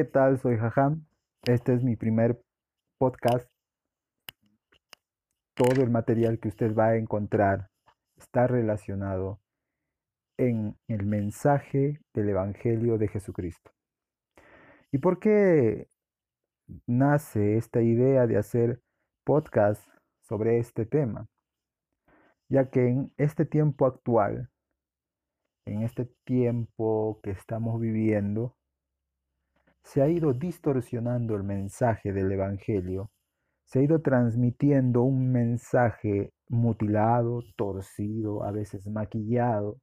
¿qué tal? Soy Jajam. Este es mi primer podcast. Todo el material que usted va a encontrar está relacionado en el mensaje del Evangelio de Jesucristo. ¿Y por qué nace esta idea de hacer podcast sobre este tema? Ya que en este tiempo actual, en este tiempo que estamos viviendo, se ha ido distorsionando el mensaje del Evangelio, se ha ido transmitiendo un mensaje mutilado, torcido, a veces maquillado,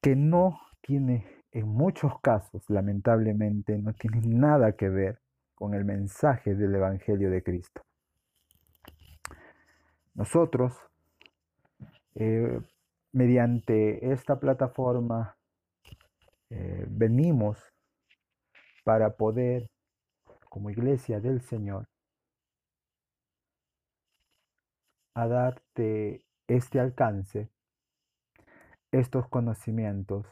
que no tiene, en muchos casos, lamentablemente, no tiene nada que ver con el mensaje del Evangelio de Cristo. Nosotros, eh, mediante esta plataforma, eh, venimos para poder, como iglesia del Señor, a darte este alcance, estos conocimientos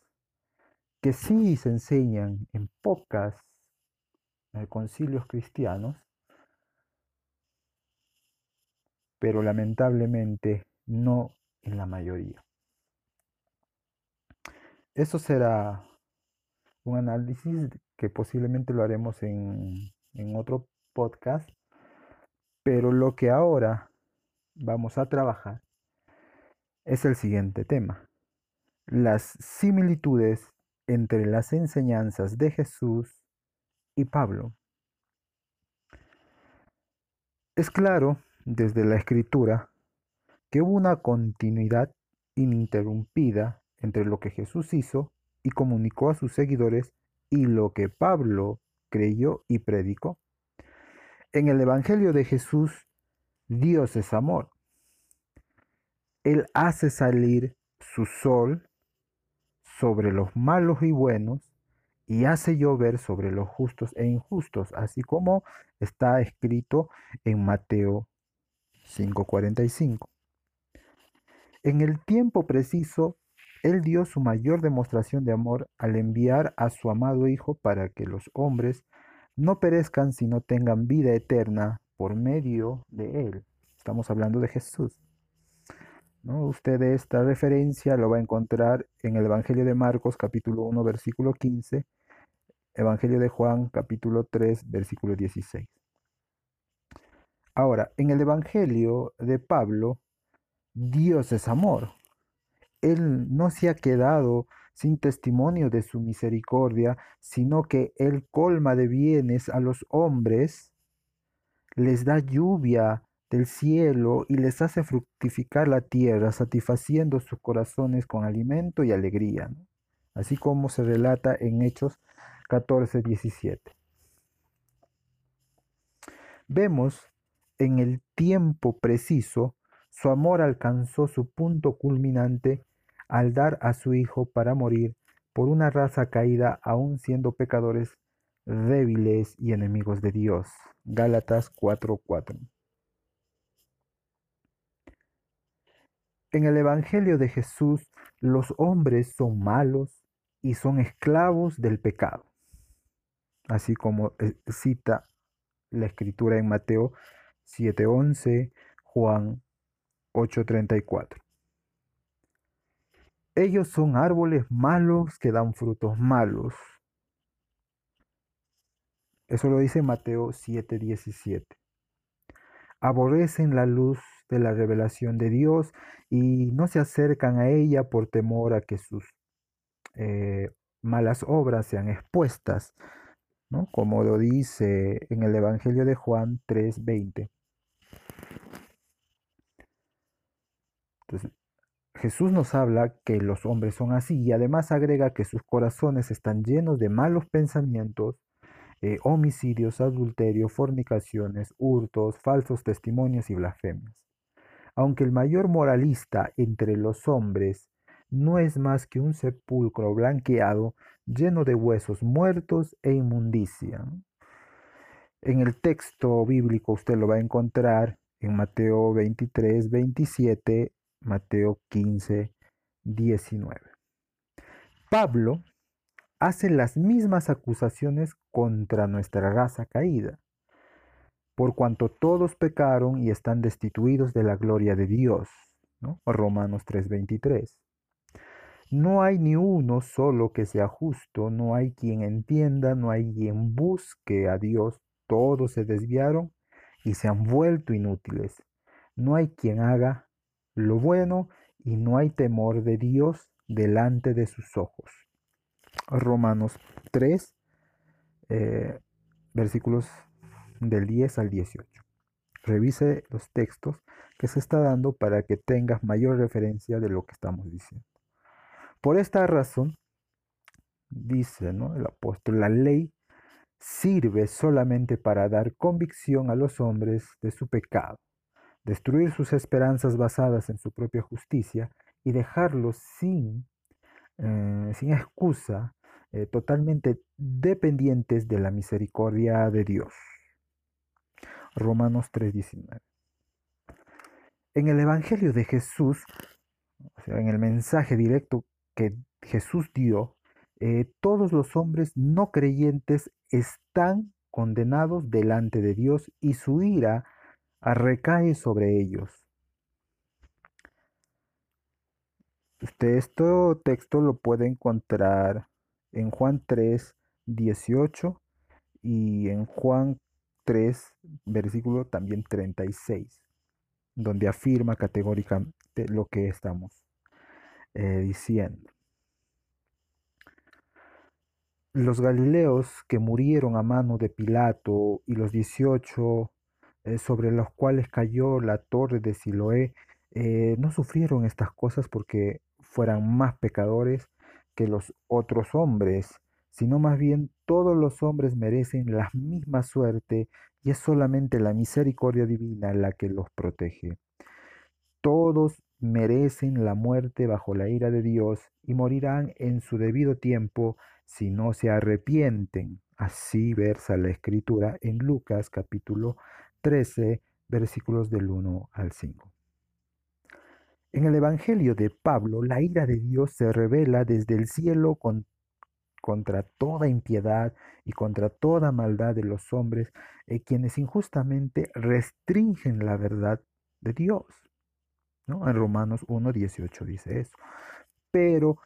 que sí se enseñan en pocas eh, concilios cristianos, pero lamentablemente no en la mayoría. Eso será un análisis que posiblemente lo haremos en, en otro podcast, pero lo que ahora vamos a trabajar es el siguiente tema. Las similitudes entre las enseñanzas de Jesús y Pablo. Es claro desde la escritura que hubo una continuidad ininterrumpida entre lo que Jesús hizo y comunicó a sus seguidores y lo que Pablo creyó y predicó. En el Evangelio de Jesús, Dios es amor. Él hace salir su sol sobre los malos y buenos y hace llover sobre los justos e injustos, así como está escrito en Mateo 5:45. En el tiempo preciso él dio su mayor demostración de amor al enviar a su amado Hijo para que los hombres no perezcan sino tengan vida eterna por medio de Él. Estamos hablando de Jesús. ¿No? Usted esta referencia lo va a encontrar en el Evangelio de Marcos capítulo 1 versículo 15, Evangelio de Juan capítulo 3 versículo 16. Ahora, en el Evangelio de Pablo, Dios es amor. Él no se ha quedado sin testimonio de su misericordia, sino que Él colma de bienes a los hombres, les da lluvia del cielo y les hace fructificar la tierra, satisfaciendo sus corazones con alimento y alegría, así como se relata en Hechos 14, 17. Vemos en el tiempo preciso su amor alcanzó su punto culminante al dar a su Hijo para morir por una raza caída aún siendo pecadores débiles y enemigos de Dios. Gálatas 4:4. En el Evangelio de Jesús, los hombres son malos y son esclavos del pecado, así como eh, cita la escritura en Mateo 7:11, Juan 8:34. Ellos son árboles malos que dan frutos malos. Eso lo dice Mateo 7:17. Aborrecen la luz de la revelación de Dios y no se acercan a ella por temor a que sus eh, malas obras sean expuestas, ¿no? como lo dice en el Evangelio de Juan 3:20. Entonces, Jesús nos habla que los hombres son así y además agrega que sus corazones están llenos de malos pensamientos, eh, homicidios, adulterios, fornicaciones, hurtos, falsos testimonios y blasfemias. Aunque el mayor moralista entre los hombres no es más que un sepulcro blanqueado lleno de huesos muertos e inmundicia. En el texto bíblico usted lo va a encontrar en Mateo 23, 27 Mateo 15, 19. Pablo hace las mismas acusaciones contra nuestra raza caída, por cuanto todos pecaron y están destituidos de la gloria de Dios. Romanos 3:23. No hay ni uno solo que sea justo, no hay quien entienda, no hay quien busque a Dios, todos se desviaron y se han vuelto inútiles. No hay quien haga lo bueno y no hay temor de Dios delante de sus ojos. Romanos 3, eh, versículos del 10 al 18. Revise los textos que se está dando para que tengas mayor referencia de lo que estamos diciendo. Por esta razón, dice ¿no? el apóstol, la ley sirve solamente para dar convicción a los hombres de su pecado, destruir sus esperanzas basadas en su propia justicia y dejarlos sin, eh, sin excusa, eh, totalmente dependientes de la misericordia de Dios. Romanos 3:19. En el Evangelio de Jesús, o sea, en el mensaje directo que Jesús dio, eh, todos los hombres no creyentes están condenados delante de Dios y su ira recae sobre ellos. Usted este texto lo puede encontrar en Juan 3, 18 y en Juan 3, versículo también 36, donde afirma categóricamente lo que estamos eh, diciendo. Los galileos que murieron a mano de Pilato y los 18 eh, sobre los cuales cayó la torre de Siloé, eh, no sufrieron estas cosas porque fueran más pecadores que los otros hombres, sino más bien todos los hombres merecen la misma suerte y es solamente la misericordia divina la que los protege. Todos merecen la muerte bajo la ira de Dios y morirán en su debido tiempo si no se arrepienten. Así versa la escritura en Lucas capítulo 13, versículos del 1 al 5. En el Evangelio de Pablo, la ira de Dios se revela desde el cielo contra toda impiedad y contra toda maldad de los hombres, eh, quienes injustamente restringen la verdad de Dios. En Romanos 1, 18 dice eso. Pero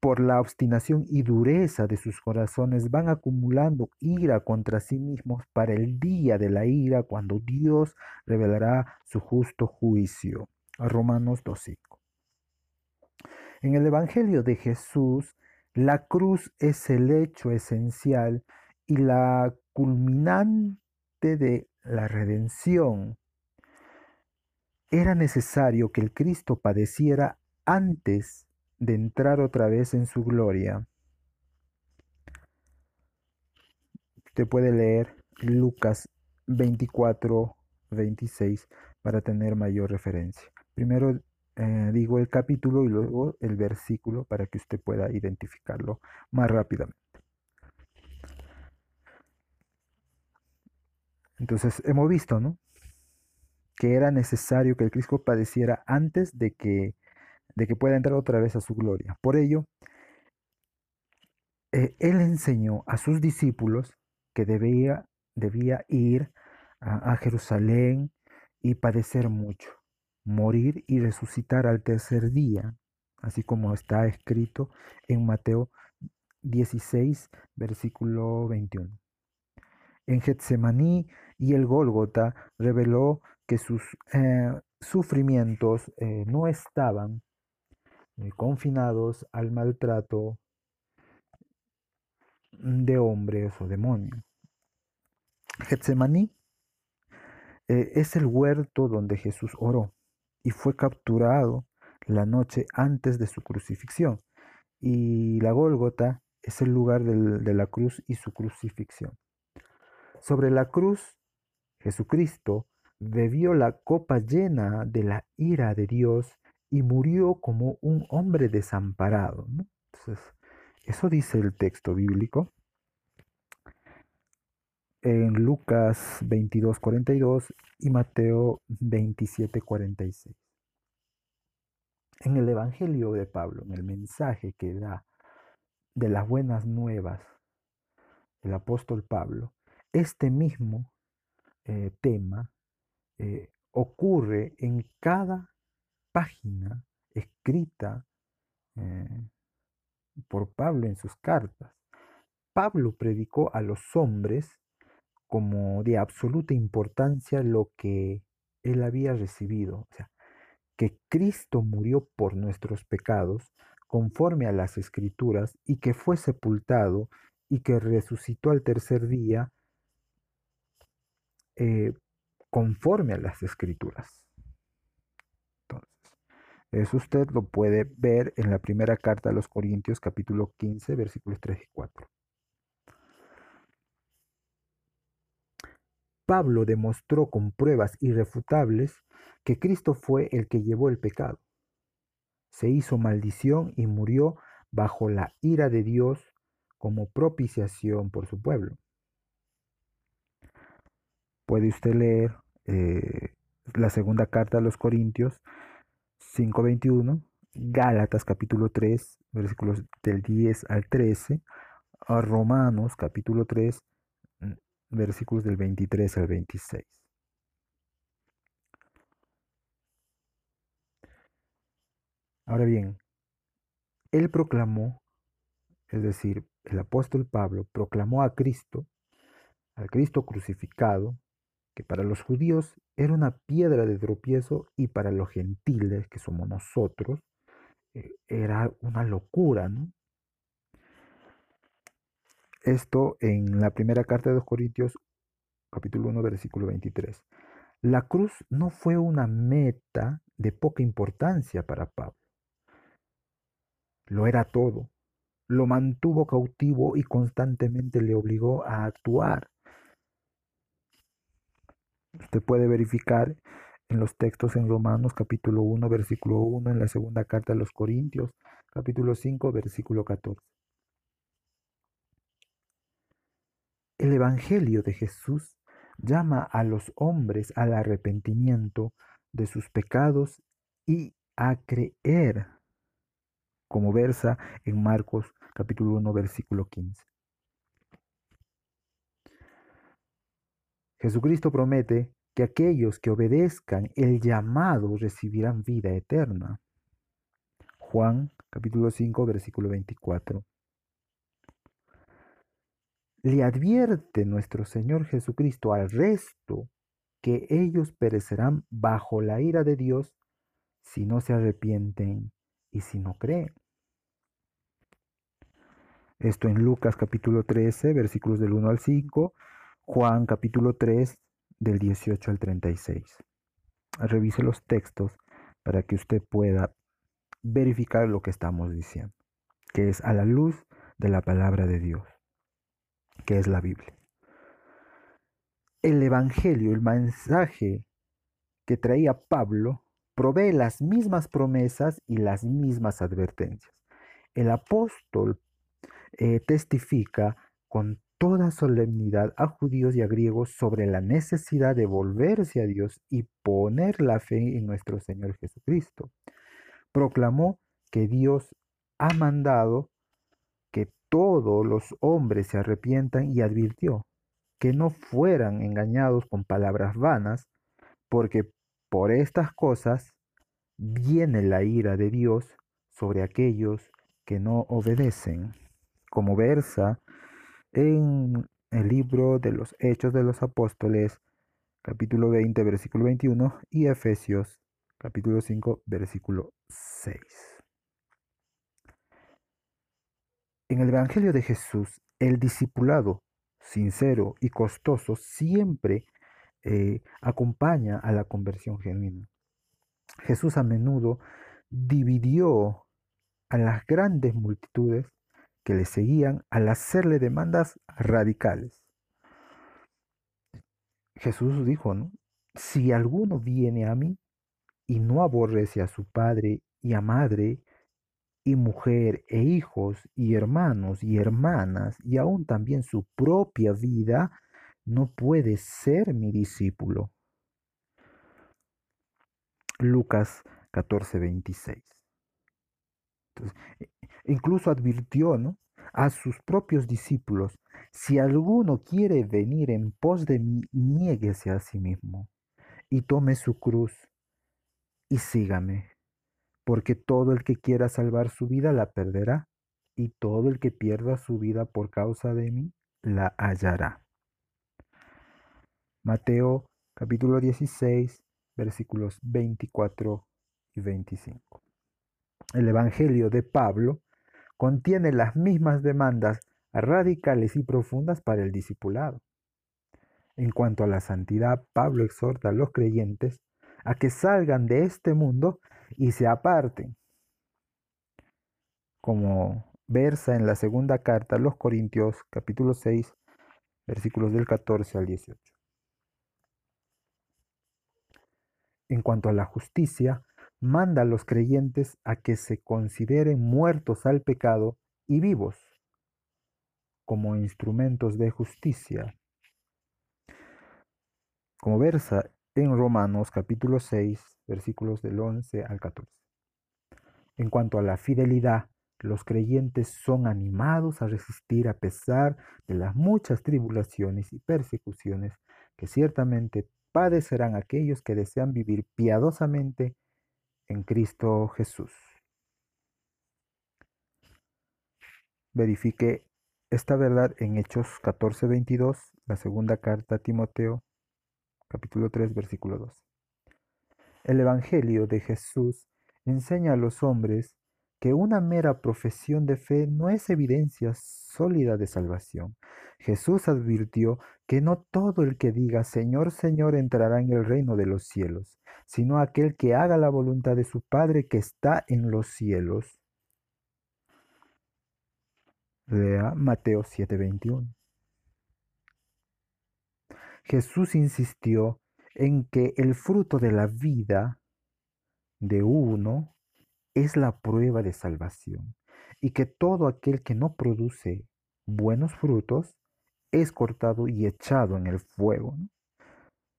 por la obstinación y dureza de sus corazones van acumulando ira contra sí mismos para el día de la ira cuando Dios revelará su justo juicio. Romanos 2.5. En el Evangelio de Jesús, la cruz es el hecho esencial y la culminante de la redención. Era necesario que el Cristo padeciera antes de entrar otra vez en su gloria. Usted puede leer Lucas 24, 26 para tener mayor referencia. Primero eh, digo el capítulo y luego el versículo para que usted pueda identificarlo más rápidamente. Entonces hemos visto, ¿no? Que era necesario que el Cristo padeciera antes de que de que pueda entrar otra vez a su gloria. Por ello, eh, él enseñó a sus discípulos que debía, debía ir a, Jerusalén y padecer mucho, morir y resucitar al tercer día, así como está escrito en Mateo 16, versículo 21. En Getsemaní y el Gólgota reveló que sus eh, sufrimientos eh, no estaban confinados al maltrato de hombres o demonios. Getsemaní eh, es el huerto donde Jesús oró y fue capturado la noche antes de su crucifixión. Y la Gólgota es el lugar de la cruz y su crucifixión. Sobre la cruz, Jesucristo bebió la copa llena de la ira de Dios y murió como un hombre desamparado. Entonces, eso dice el texto bíblico. En Lucas 22, 42 y Mateo 27, 46. En el Evangelio de Pablo, en el mensaje que da de las buenas nuevas, el apóstol Pablo, este mismo eh, tema eh, ocurre en cada página escrita eh, por Pablo en sus cartas. Pablo predicó a los hombres como de absoluta importancia lo que él había recibido, o sea, que Cristo murió por nuestros pecados conforme a las escrituras y que fue sepultado y que resucitó al tercer día eh, conforme a las escrituras. Eso usted lo puede ver en la primera carta a los Corintios capítulo 15 versículos 3 y 4. Pablo demostró con pruebas irrefutables que Cristo fue el que llevó el pecado. Se hizo maldición y murió bajo la ira de Dios como propiciación por su pueblo. Puede usted leer eh, la segunda carta a los Corintios 5.21, Gálatas capítulo 3, versículos del 10 al 13, a Romanos capítulo 3, versículos del 23 al 26. Ahora bien, él proclamó, es decir, el apóstol Pablo proclamó a Cristo, al Cristo crucificado, que para los judíos era una piedra de tropiezo y para los gentiles, que somos nosotros, eh, era una locura, ¿no? Esto en la primera carta de los Corintios, capítulo 1, versículo 23. La cruz no fue una meta de poca importancia para Pablo. Lo era todo. Lo mantuvo cautivo y constantemente le obligó a actuar. Usted puede verificar en los textos en Romanos capítulo 1, versículo 1, en la segunda carta de los Corintios, capítulo 5, versículo 14. El Evangelio de Jesús llama a los hombres al arrepentimiento de sus pecados y a creer, como versa en Marcos capítulo 1 versículo 15. Jesucristo promete que aquellos que obedezcan el llamado recibirán vida eterna. Juan capítulo 5 versículo 24 le advierte nuestro Señor Jesucristo al resto que ellos perecerán bajo la ira de Dios si no se arrepienten y si no creen. Esto en Lucas capítulo 13, versículos del 1 al 5, Juan capítulo 3, del 18 al 36. Revise los textos para que usted pueda verificar lo que estamos diciendo, que es a la luz de la palabra de Dios que es la Biblia. El Evangelio, el mensaje que traía Pablo, provee las mismas promesas y las mismas advertencias. El apóstol eh, testifica con toda solemnidad a judíos y a griegos sobre la necesidad de volverse a Dios y poner la fe en nuestro Señor Jesucristo. Proclamó que Dios ha mandado todos los hombres se arrepientan y advirtió que no fueran engañados con palabras vanas, porque por estas cosas viene la ira de Dios sobre aquellos que no obedecen, como versa en el libro de los Hechos de los Apóstoles, capítulo 20, versículo 21, y Efesios, capítulo 5, versículo 6. En el Evangelio de Jesús, el discipulado sincero y costoso siempre eh, acompaña a la conversión genuina. Jesús a menudo dividió a las grandes multitudes que le seguían al hacerle demandas radicales. Jesús dijo, ¿no? Si alguno viene a mí y no aborrece a su padre y a madre y mujer e hijos y hermanos y hermanas y aún también su propia vida, no puede ser mi discípulo. Lucas 14, 26. Incluso advirtió, a sus propios discípulos, si alguno quiere venir en pos de mí, niéguese a sí mismo y tome su cruz y sígame, porque todo el que quiera salvar su vida la perderá, y todo el que pierda su vida por causa de mí la hallará. Mateo capítulo 16, versículos 24 y 25. El Evangelio de Pablo contiene las mismas demandas radicales y profundas para el discipulado. En cuanto a la santidad, Pablo exhorta a los creyentes a que salgan de este mundo y se aparten, como versa en la segunda carta a los Corintios capítulo 6, versículos del 14 al 18. En cuanto a la justicia, manda a los creyentes a que se consideren muertos al pecado y vivos como instrumentos de justicia. Como versa en Romanos capítulo 6, versículos del 11 al 14. En cuanto a la fidelidad, los creyentes son animados a resistir a pesar de las muchas tribulaciones y persecuciones que ciertamente padecerán aquellos que desean vivir piadosamente en Cristo Jesús. Verifique esta verdad en Hechos 14:22, la segunda carta a Timoteo, capítulo 3, versículo 2. El Evangelio de Jesús enseña a los hombres que una mera profesión de fe no es evidencia sólida de salvación. Jesús advirtió que no todo el que diga Señor, Señor entrará en el reino de los cielos, sino aquel que haga la voluntad de su Padre que está en los cielos. Lea Mateo 7:21. Jesús insistió en que el fruto de la vida de uno es la prueba de salvación y que todo aquel que no produce buenos frutos es cortado y echado en el fuego.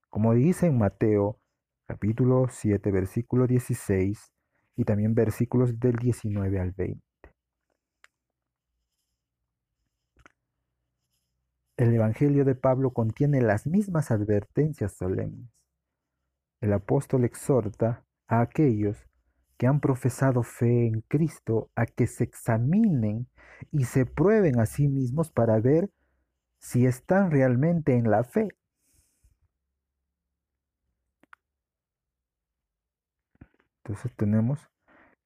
Como dice en Mateo capítulo 7 versículo 16 y también versículos del 19 al 20. El Evangelio de Pablo contiene las mismas advertencias solemnes. El apóstol exhorta a aquellos que han profesado fe en Cristo a que se examinen y se prueben a sí mismos para ver si están realmente en la fe. Entonces tenemos,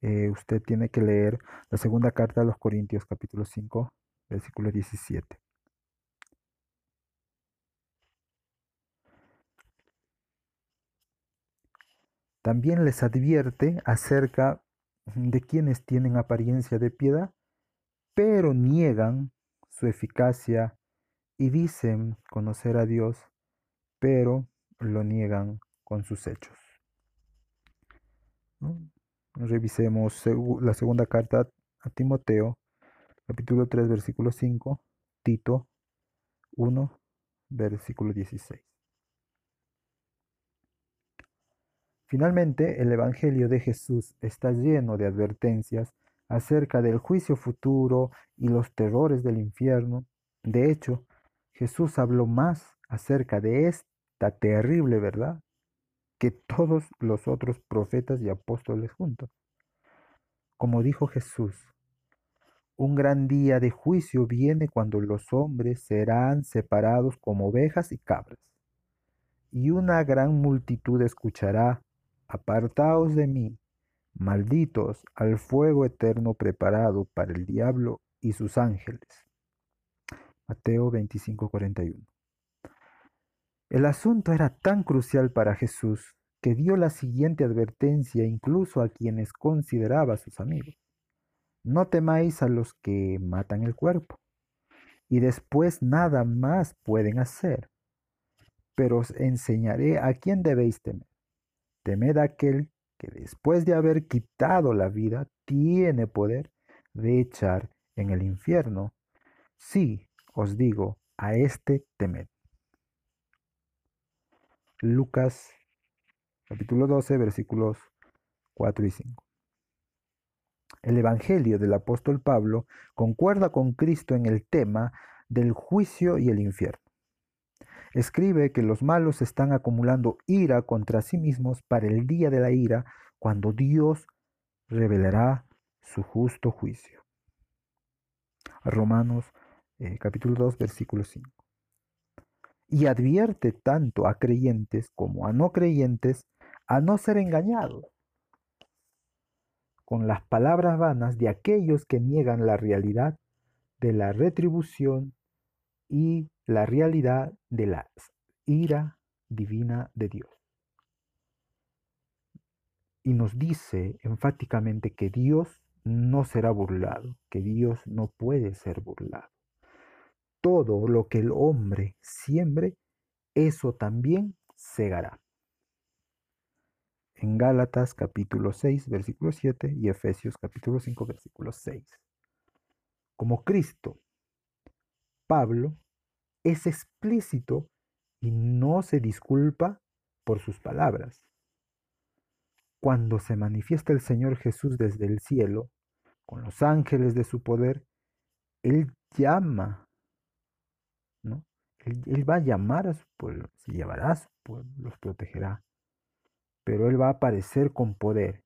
eh, usted tiene que leer la segunda carta a los Corintios capítulo 5, versículo 17. También les advierte acerca de quienes tienen apariencia de piedad, pero niegan su eficacia y dicen conocer a Dios, pero lo niegan con sus hechos. Revisemos la segunda carta a Timoteo, capítulo 3, versículo 5, Tito 1, versículo 16. Finalmente, el Evangelio de Jesús está lleno de advertencias acerca del juicio futuro y los terrores del infierno. De hecho, Jesús habló más acerca de esta terrible verdad que todos los otros profetas y apóstoles juntos. Como dijo Jesús, un gran día de juicio viene cuando los hombres serán separados como ovejas y cabras, y una gran multitud escuchará Apartaos de mí, malditos, al fuego eterno preparado para el diablo y sus ángeles. Mateo 25:41. El asunto era tan crucial para Jesús que dio la siguiente advertencia incluso a quienes consideraba sus amigos. No temáis a los que matan el cuerpo, y después nada más pueden hacer, pero os enseñaré a quién debéis temer. Temed aquel que después de haber quitado la vida tiene poder de echar en el infierno. Sí, os digo, a este temed. Lucas capítulo 12 versículos 4 y 5. El Evangelio del apóstol Pablo concuerda con Cristo en el tema del juicio y el infierno. Escribe que los malos están acumulando ira contra sí mismos para el día de la ira, cuando Dios revelará su justo juicio. Romanos eh, capítulo 2, versículo 5. Y advierte tanto a creyentes como a no creyentes a no ser engañados con las palabras vanas de aquellos que niegan la realidad de la retribución y la realidad de la ira divina de Dios. Y nos dice enfáticamente que Dios no será burlado, que Dios no puede ser burlado. Todo lo que el hombre siembre, eso también segará. En Gálatas capítulo 6, versículo 7 y Efesios capítulo 5, versículo 6. Como Cristo, Pablo es explícito y no se disculpa por sus palabras. Cuando se manifiesta el Señor Jesús desde el cielo, con los ángeles de su poder, Él llama, ¿no? Él, va a llamar a su pueblo, se llevará a su pueblo, los protegerá. Pero Él va a aparecer con poder,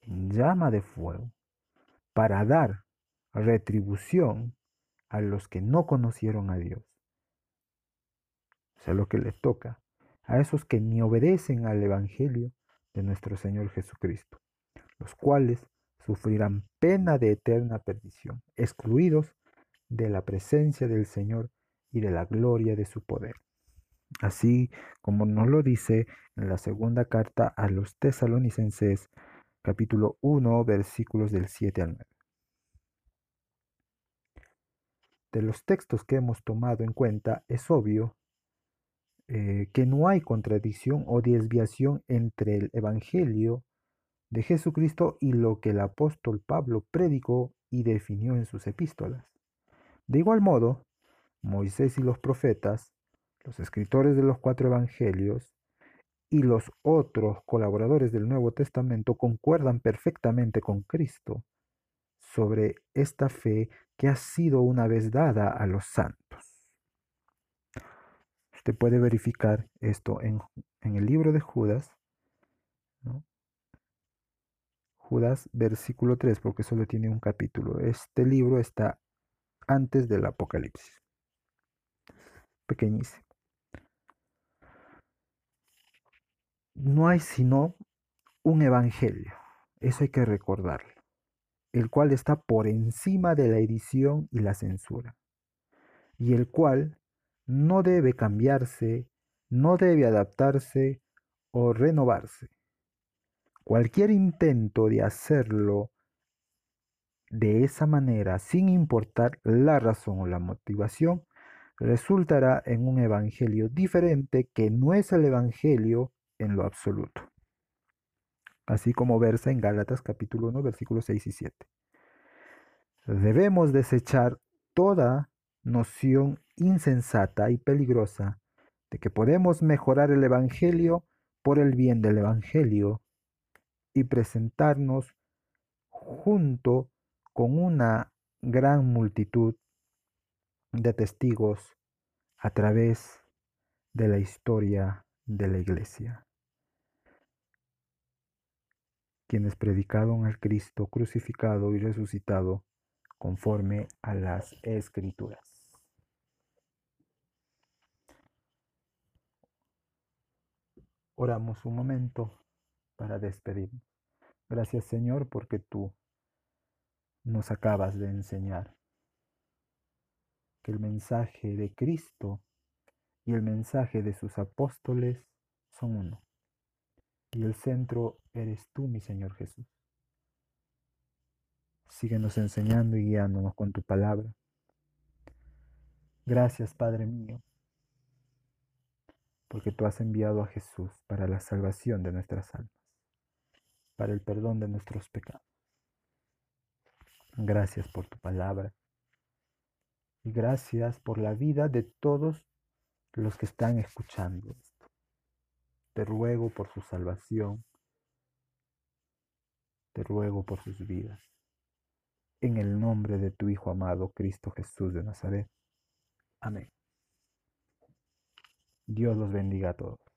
en llama de fuego, para dar retribución a los que no conocieron a Dios. Sea, lo que les toca, a esos que ni obedecen al Evangelio de nuestro Señor Jesucristo, los cuales sufrirán pena de eterna perdición, excluidos de la presencia del Señor y de la gloria de su poder. Así como nos lo dice en la segunda carta a los tesalonicenses, capítulo 1, versículos del 7 al 9. De los textos que hemos tomado en cuenta, es obvio eh, que no hay contradicción o desviación entre el Evangelio de Jesucristo y lo que el apóstol Pablo predicó y definió en sus epístolas. De igual modo, Moisés y los profetas, los escritores de los cuatro evangelios y los otros colaboradores del Nuevo Testamento concuerdan perfectamente con Cristo sobre esta fe que ha sido una vez dada a los santos. Usted puede verificar esto en, el libro de Judas, Judas versículo 3, porque solo tiene un capítulo. Este libro está antes del Apocalipsis. Pequeñísimo. No hay sino un evangelio, eso hay que recordarlo, el cual está por encima de la edición y la censura, y el cual no debe cambiarse, no debe adaptarse o renovarse. Cualquier intento de hacerlo de esa manera, sin importar la razón o la motivación, resultará en un evangelio diferente que no es el evangelio en lo absoluto. Así como versa en Gálatas capítulo 1 versículos 6 y 7. Debemos desechar toda noción insensata y peligrosa de que podemos mejorar el Evangelio por el bien del Evangelio y presentarnos junto con una gran multitud de testigos a través de la historia de la iglesia, quienes predicaron al Cristo crucificado y resucitado conforme a las escrituras. Oramos un momento para despedirnos. Gracias Señor porque tú nos acabas de enseñar que el mensaje de Cristo y el mensaje de sus apóstoles son uno. Y el centro eres tú, mi Señor Jesús. Síguenos enseñando y guiándonos con tu palabra. Gracias, Padre mío, porque tú has enviado a Jesús para la salvación de nuestras almas, para el perdón de nuestros pecados. Gracias por tu palabra y gracias por la vida de todos los que están escuchando esto. Te ruego por su salvación, te ruego por sus vidas. en el nombre de tu Hijo amado, Cristo Jesús de Nazaret. Amén. Dios los bendiga a todos.